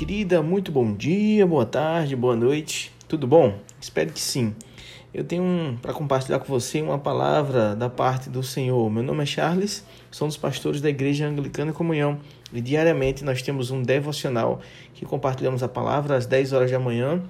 querida, muito bom dia, boa tarde, boa noite. Tudo bom? Espero que sim. Eu tenho um, para compartilhar com você uma palavra da parte do Senhor. Meu nome é Charles, sou um dos pastores da Igreja Anglicana Comunhão e diariamente nós temos um devocional que compartilhamos a palavra às 10 horas da manhã,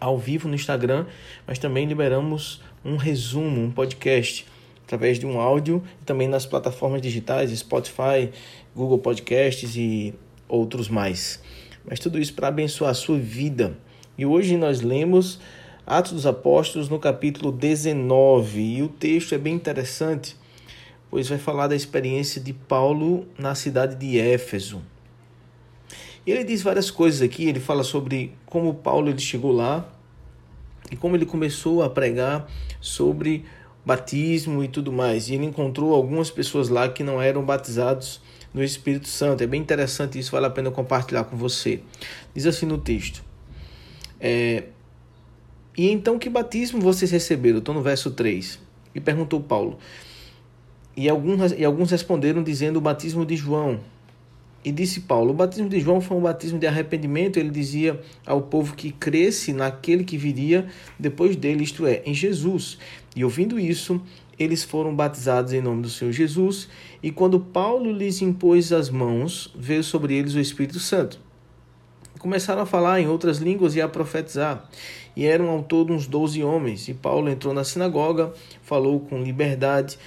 ao vivo no Instagram, mas também liberamos um resumo, um podcast através de um áudio e também nas plataformas digitais, Spotify, Google Podcasts e outros mais. Mas tudo isso para abençoar a sua vida. E hoje nós lemos Atos dos Apóstolos no capítulo 19 e o texto é bem interessante, pois vai falar da experiência de Paulo na cidade de Éfeso. E ele diz várias coisas aqui, ele fala sobre como Paulo ele chegou lá e como ele começou a pregar sobre batismo e tudo mais. E ele encontrou algumas pessoas lá que não eram batizados no Espírito Santo. É bem interessante isso, vale a pena compartilhar com você. Diz assim no texto: é, E então que batismo vocês receberam? Estou no verso 3. E perguntou Paulo. E alguns, e alguns responderam dizendo o batismo de João. E disse Paulo: O batismo de João foi um batismo de arrependimento. Ele dizia ao povo que cresce naquele que viria depois dele, isto é, em Jesus. E ouvindo isso, eles foram batizados em nome do Senhor Jesus. E quando Paulo lhes impôs as mãos, veio sobre eles o Espírito Santo. Começaram a falar em outras línguas e a profetizar. E eram ao todo uns doze homens. E Paulo entrou na sinagoga, falou com liberdade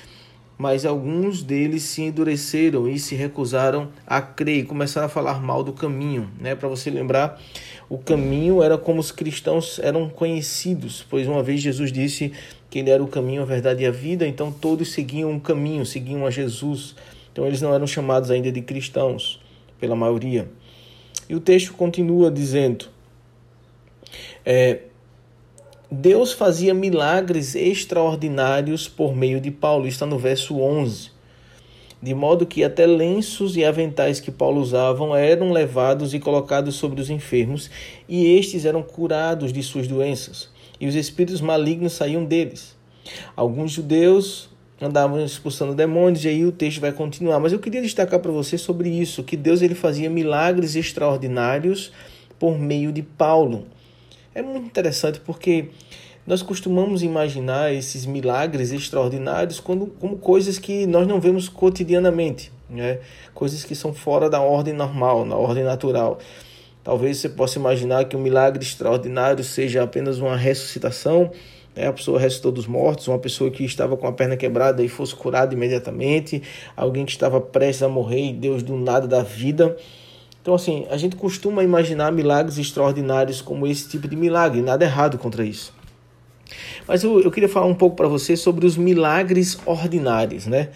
mas alguns deles se endureceram e se recusaram a crer e começaram a falar mal do caminho, né? Para você lembrar, o caminho era como os cristãos eram conhecidos, pois uma vez Jesus disse que ele era o caminho, a verdade e a vida, então todos seguiam um caminho, seguiam a Jesus. Então eles não eram chamados ainda de cristãos, pela maioria. E o texto continua dizendo: é, Deus fazia milagres extraordinários por meio de Paulo, está no verso 11. De modo que até lenços e aventais que Paulo usavam eram levados e colocados sobre os enfermos, e estes eram curados de suas doenças, e os espíritos malignos saíam deles. Alguns judeus andavam expulsando demônios, e aí o texto vai continuar. Mas eu queria destacar para você sobre isso, que Deus ele fazia milagres extraordinários por meio de Paulo. É muito interessante porque nós costumamos imaginar esses milagres extraordinários quando, como coisas que nós não vemos cotidianamente, né? coisas que são fora da ordem normal, na ordem natural. Talvez você possa imaginar que um milagre extraordinário seja apenas uma ressuscitação, né? a pessoa ressuscitou dos mortos, uma pessoa que estava com a perna quebrada e fosse curada imediatamente, alguém que estava prestes a morrer e Deus do nada da vida. Então, assim, a gente costuma imaginar milagres extraordinários como esse tipo de milagre, nada errado contra isso. Mas eu, eu queria falar um pouco para você sobre os milagres ordinários, né?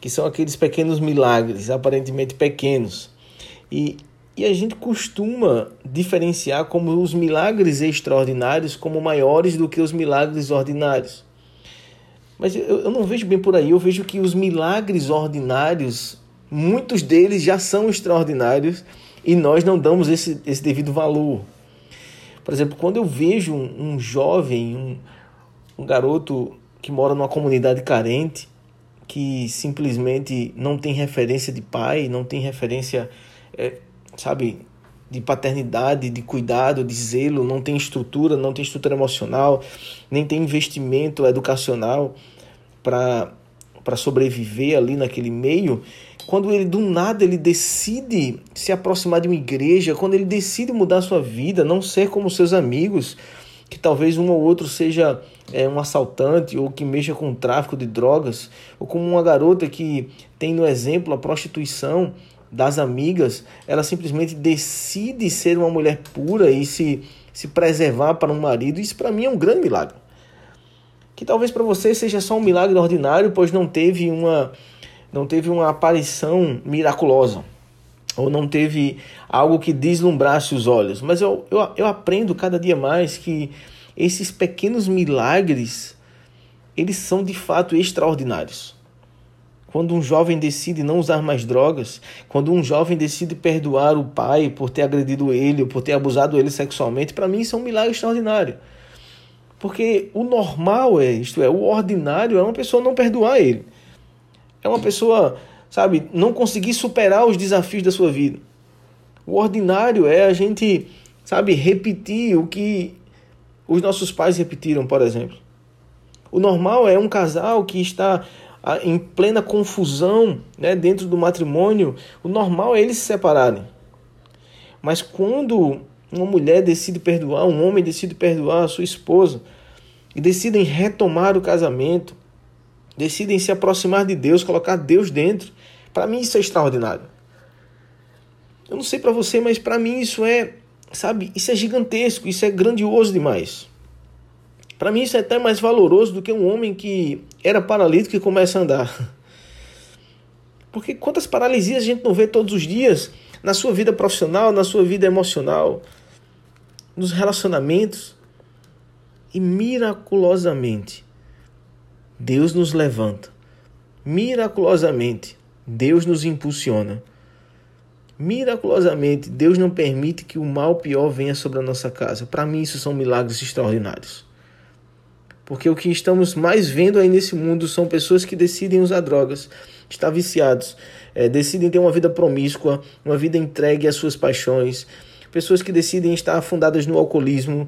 Que são aqueles pequenos milagres, aparentemente pequenos. E, e a gente costuma diferenciar como os milagres extraordinários como maiores do que os milagres ordinários. Mas eu, eu não vejo bem por aí, eu vejo que os milagres ordinários muitos deles já são extraordinários e nós não damos esse, esse devido valor. Por exemplo, quando eu vejo um, um jovem, um, um garoto que mora numa comunidade carente, que simplesmente não tem referência de pai, não tem referência, é, sabe, de paternidade, de cuidado, de zelo, não tem estrutura, não tem estrutura emocional, nem tem investimento educacional para sobreviver ali naquele meio, quando ele do nada ele decide se aproximar de uma igreja, quando ele decide mudar sua vida, não ser como seus amigos, que talvez um ou outro seja é, um assaltante ou que mexa com o tráfico de drogas, ou como uma garota que tem no exemplo a prostituição das amigas, ela simplesmente decide ser uma mulher pura e se, se preservar para um marido. Isso para mim é um grande milagre. Que talvez para você seja só um milagre ordinário, pois não teve uma não teve uma aparição miraculosa, ou não teve algo que deslumbrasse os olhos. Mas eu, eu, eu aprendo cada dia mais que esses pequenos milagres, eles são de fato extraordinários. Quando um jovem decide não usar mais drogas, quando um jovem decide perdoar o pai por ter agredido ele ou por ter abusado ele sexualmente, para mim isso é um milagre extraordinário. Porque o normal é, isto é, o ordinário é uma pessoa não perdoar ele. É uma pessoa, sabe, não conseguir superar os desafios da sua vida. O ordinário é a gente, sabe, repetir o que os nossos pais repetiram, por exemplo. O normal é um casal que está em plena confusão né, dentro do matrimônio. O normal é eles se separarem. Mas quando uma mulher decide perdoar, um homem decide perdoar a sua esposa e decidem retomar o casamento, decidem se aproximar de Deus, colocar Deus dentro, para mim isso é extraordinário. Eu não sei para você, mas para mim isso é, sabe, isso é gigantesco, isso é grandioso demais. Para mim isso é até mais valoroso do que um homem que era paralítico e começa a andar. Porque quantas paralisias a gente não vê todos os dias na sua vida profissional, na sua vida emocional, nos relacionamentos. E miraculosamente, Deus nos levanta. Miraculosamente, Deus nos impulsiona. Miraculosamente, Deus não permite que o mal pior venha sobre a nossa casa. Para mim, isso são milagres extraordinários. Porque o que estamos mais vendo aí nesse mundo são pessoas que decidem usar drogas, estar viciados, é, decidem ter uma vida promíscua, uma vida entregue às suas paixões, pessoas que decidem estar afundadas no alcoolismo,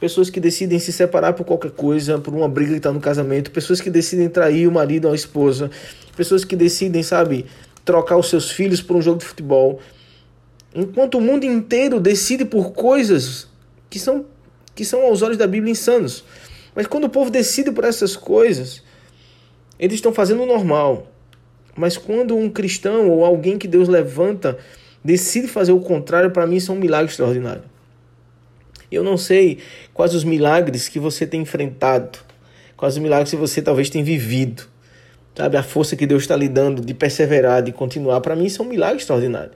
pessoas que decidem se separar por qualquer coisa, por uma briga que está no casamento, pessoas que decidem trair o marido ou a esposa, pessoas que decidem, sabe, trocar os seus filhos por um jogo de futebol. Enquanto o mundo inteiro decide por coisas que são, que são aos olhos da Bíblia insanos. Mas quando o povo decide por essas coisas, eles estão fazendo o normal. Mas quando um cristão ou alguém que Deus levanta decide fazer o contrário, para mim isso é um milagre extraordinário. Eu não sei quais os milagres que você tem enfrentado, quais os milagres que você talvez tenha vivido. Sabe, a força que Deus está lhe dando de perseverar, de continuar, para mim isso é um milagre extraordinário.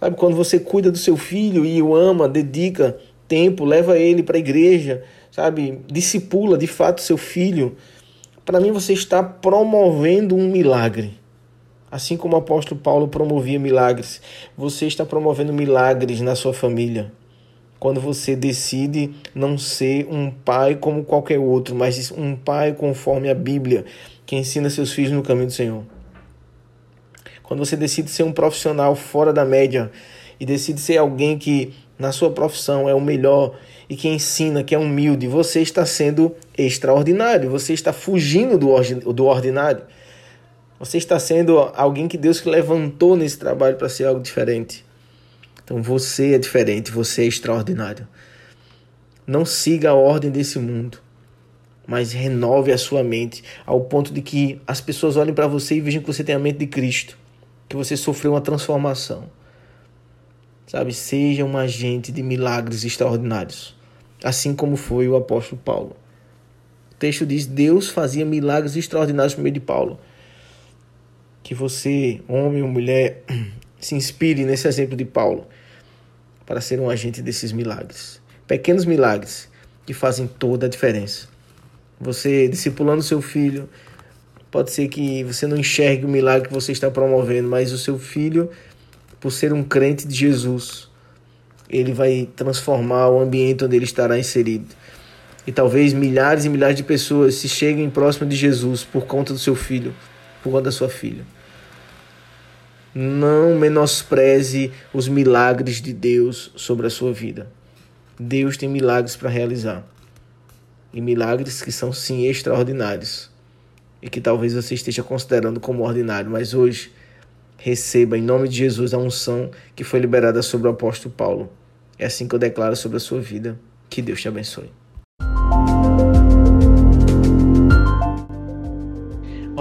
Sabe, quando você cuida do seu filho e o ama, dedica tempo, leva ele para a igreja, sabe, discipula de fato seu filho, para mim você está promovendo um milagre. Assim como o apóstolo Paulo promovia milagres, você está promovendo milagres na sua família. Quando você decide não ser um pai como qualquer outro, mas um pai conforme a Bíblia, que ensina seus filhos no caminho do Senhor. Quando você decide ser um profissional fora da média e decide ser alguém que na sua profissão é o melhor e que ensina, que é humilde, você está sendo extraordinário, você está fugindo do ordinário. Você está sendo alguém que Deus levantou nesse trabalho para ser algo diferente. Então você é diferente, você é extraordinário. Não siga a ordem desse mundo mas renove a sua mente ao ponto de que as pessoas olhem para você e vejam que você tem a mente de Cristo, que você sofreu uma transformação. Sabe, seja um agente de milagres extraordinários, assim como foi o apóstolo Paulo. O texto diz: Deus fazia milagres extraordinários por meio de Paulo. Que você, homem ou mulher, se inspire nesse exemplo de Paulo para ser um agente desses milagres. Pequenos milagres que fazem toda a diferença. Você discipulando seu filho, pode ser que você não enxergue o milagre que você está promovendo, mas o seu filho, por ser um crente de Jesus, ele vai transformar o ambiente onde ele estará inserido. E talvez milhares e milhares de pessoas se cheguem próximo de Jesus por conta do seu filho, por conta da sua filha. Não menospreze os milagres de Deus sobre a sua vida. Deus tem milagres para realizar e milagres que são sim extraordinários e que talvez você esteja considerando como ordinário, mas hoje receba em nome de Jesus a unção que foi liberada sobre o apóstolo Paulo. É assim que eu declaro sobre a sua vida. Que Deus te abençoe.